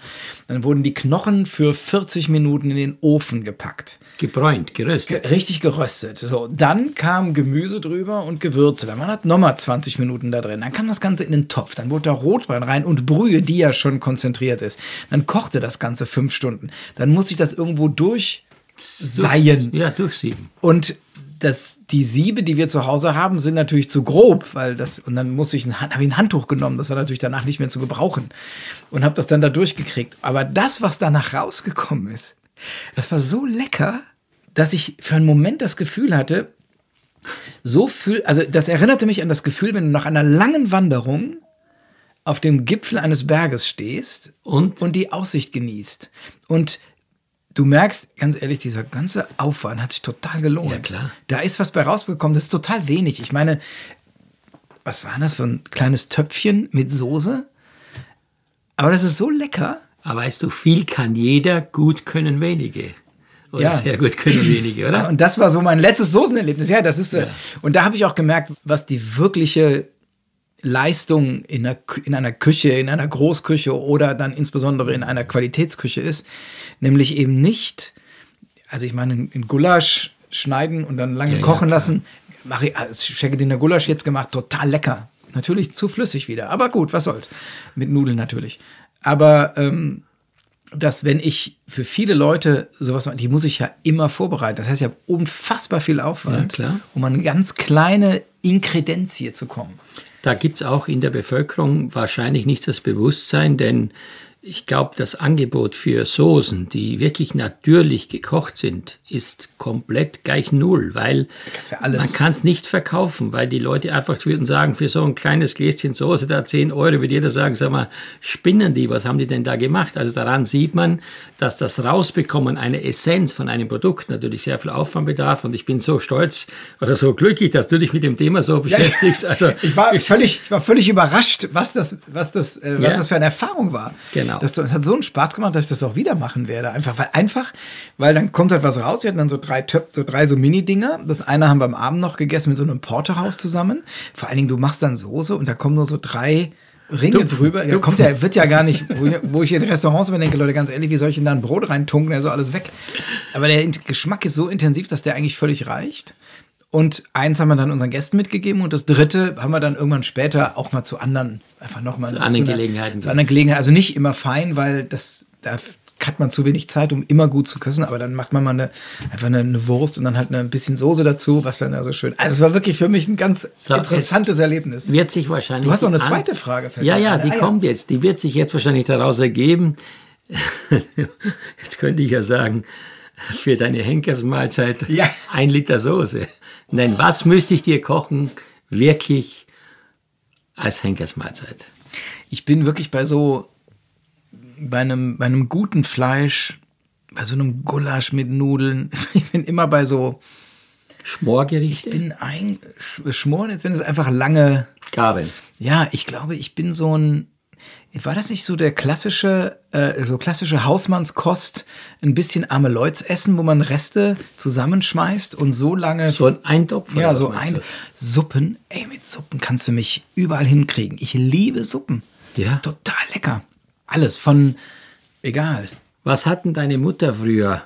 Dann wurden die Knochen für 40 Minuten in den Ofen gepackt. Gebräunt, geröstet. Ge richtig geröstet. So, dann kam Gemüse drüber und Gewürze. Dann waren halt nochmal 20 Minuten da drin. Dann kam das Ganze in den Topf. Dann wurde da Rotwein rein und Brühe, die ja schon konzentriert ist. Dann kochte das Ganze fünf Stunden. Dann muss ich das irgendwo durchseien. Ja, durchsieben. Und das, die Siebe, die wir zu Hause haben, sind natürlich zu grob, weil das, und dann muss ich ein, habe ich ein Handtuch genommen, das war natürlich danach nicht mehr zu gebrauchen und habe das dann da durchgekriegt. Aber das, was danach rausgekommen ist, das war so lecker, dass ich für einen Moment das Gefühl hatte, so fühl, also das erinnerte mich an das Gefühl, wenn du nach einer langen Wanderung auf dem Gipfel eines Berges stehst und, und die Aussicht genießt. Und du merkst, ganz ehrlich, dieser ganze Aufwand hat sich total gelohnt. Ja, klar. Da ist was bei rausgekommen, das ist total wenig. Ich meine, was war das für ein kleines Töpfchen mit Soße? Aber das ist so lecker. Aber weißt du, viel kann jeder, gut können wenige. Oder ja. sehr gut können wenige, oder? Und das war so mein letztes Soßenerlebnis. Ja, das ist. Äh, ja. Und da habe ich auch gemerkt, was die wirkliche Leistung in einer, in einer Küche, in einer Großküche oder dann insbesondere in einer Qualitätsküche ist. Nämlich eben nicht, also ich meine, in Gulasch schneiden und dann lange Ja, ja, kochen klar. lassen. Mache ich, also Scheckediner Gulasch jetzt gemacht, total lecker. Natürlich zu flüssig wieder, aber gut, was soll's. Mit Nudeln natürlich. Aber ähm, dass wenn ich für viele Leute sowas mache, die muss ich ja immer vorbereiten. Das heißt ja unfassbar viel Aufwand, Ja, um an eine ganz kleine Inkredenzie zu kommen. Da gibt es auch in der Bevölkerung wahrscheinlich nicht das Bewusstsein, denn ich glaube, das Angebot für Soßen, die wirklich natürlich gekocht sind, ist komplett gleich null, weil ja man kann es nicht verkaufen, weil die Leute einfach würden sagen, für so ein kleines Gläschen Soße da 10 Euro, würde jeder sagen, sag mal, spinnen die, was haben die denn da gemacht? Also daran sieht man, dass das Rausbekommen einer Essenz von einem Produkt natürlich sehr viel Aufwand bedarf und ich bin so stolz oder so glücklich, dass du dich mit dem Thema so beschäftigst. Also (laughs) Ich war völlig, ich war völlig überrascht, was das, was das, äh, was Ja. das für eine Erfahrung war. Genau. Das, das hat so einen Spaß gemacht, dass ich das auch wieder machen werde. Einfach, weil einfach, weil dann kommt halt was raus. Wir hatten dann so drei Töpfe, so drei so Mini-Dinger. Das eine haben wir am Abend noch gegessen mit so einem Porterhaus zusammen. Vor allen Dingen, du machst dann Soße und da kommen nur so drei Ringe Tupfen, drüber. Der Tupfen. kommt ja, wird ja gar nicht, wo ich, wo ich in Restaurants immer denke, Leute, ganz ehrlich, wie soll ich denn da ein Brot reintunken? Der ist so alles weg. Aber der Geschmack ist so intensiv, dass der eigentlich völlig reicht. Und eins haben wir dann unseren Gästen mitgegeben und das dritte haben wir dann irgendwann später auch mal zu anderen, einfach nochmal. Zu anderen Gelegenheiten Zu anderen Gelegenheiten. Also nicht immer fein, weil das, da hat man zu wenig Zeit, um immer gut zu küssen, aber dann macht man mal eine, einfach eine, eine Wurst und dann halt ein bisschen Soße dazu, was dann also schön. Also es war wirklich für mich ein ganz So, interessantes Erlebnis. wird sich wahrscheinlich. Du hast noch eine zweite Frage, Ja, ja, ein. die Ah, ja. kommt jetzt. Die wird sich jetzt wahrscheinlich daraus ergeben. (laughs) jetzt könnte ich ja sagen, für deine Henkersmahlzeit (laughs) Ja. ein Liter Soße. Nein, was müsste ich dir kochen, wirklich als Henkersmahlzeit? Ich bin wirklich bei so, bei einem, bei einem guten Fleisch, bei so einem Gulasch mit Nudeln. (laughs) Ich bin immer bei so, Schmorgerichte? bin ein, Sch- Schmoren, jetzt wenn es einfach lange, Gabeln. ja, ich glaube, ich bin so ein, war das nicht so der klassische, äh, so klassische Hausmannskost, ein bisschen arme Leuts essen, wo man Reste zusammenschmeißt und so lange So ein Eintopf? Ja, so ein Suppen. Ey, mit Suppen kannst du mich überall hinkriegen. Ich liebe Suppen. Ja. Total lecker. Alles von egal. Was hat denn deine Mutter früher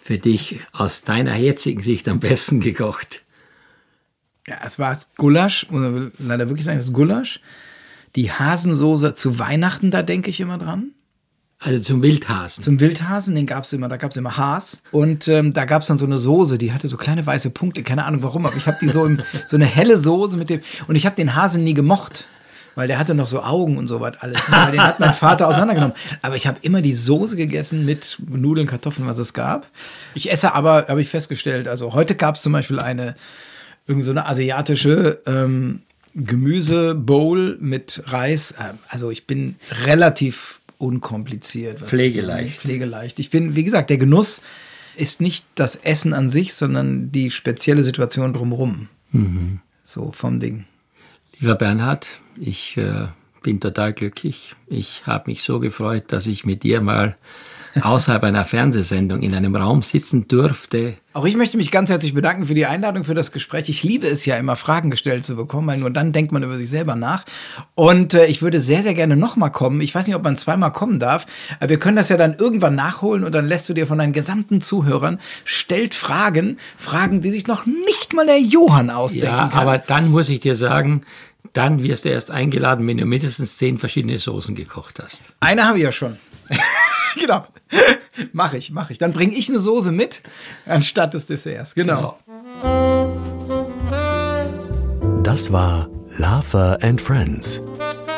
für dich aus deiner jetzigen Sicht am besten gekocht? Ja, es war das Gulasch, muss man leider wirklich sagen, das Gulasch. Die Hasensoße zu Weihnachten, da denke ich immer dran. Also zum Wildhasen. Zum Wildhasen, den gab's immer, da gab's immer Haas. Und ähm, da gab's dann so eine Soße, die hatte so kleine weiße Punkte, keine Ahnung warum, aber ich habe die so im, (laughs) so eine helle Soße mit dem. Und ich habe den Hasen nie gemocht. Weil der hatte noch so Augen und so was alles. Weil den hat mein Vater auseinandergenommen. Aber ich habe immer die Soße gegessen mit Nudeln, Kartoffeln, was es gab. Ich esse aber, habe ich festgestellt, also heute gab's zum Beispiel eine, irgend so eine asiatische ähm, Gemüsebowl mit Reis. Ähm, Also ich bin relativ unkompliziert. Pflegeleicht. Pflegeleicht. Ich bin, wie gesagt, der Genuss ist nicht das Essen an sich, sondern die spezielle Situation drumherum. So vom Ding. Lieber Bernhard, ich äh, bin total glücklich. Ich habe mich so gefreut, dass ich mit dir mal außerhalb einer Fernsehsendung in einem Raum sitzen durfte. Auch ich möchte mich ganz herzlich bedanken für die Einladung, für das Gespräch. Ich liebe es ja immer, Fragen gestellt zu bekommen, weil nur dann denkt man über sich selber nach. Und äh, ich würde sehr, sehr gerne nochmal kommen. Ich weiß nicht, ob man zweimal kommen darf, aber wir können das ja dann irgendwann nachholen und dann lässt du dir von deinen gesamten Zuhörern, stellt Fragen, Fragen, die sich noch nicht mal der Johann ausdenken Ja, kann. aber dann muss ich dir sagen, dann wirst du erst eingeladen, wenn du mindestens zehn verschiedene Soßen gekocht hast. Eine habe ich ja schon. (laughs) genau. Mache ich, mache ich. Dann bringe ich eine Soße mit, anstatt des Desserts. Genau. Das war Laffer and Friends,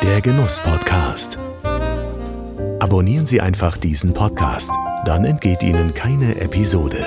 der Genuss-Podcast. Abonnieren Sie einfach diesen Podcast, dann entgeht Ihnen keine Episode.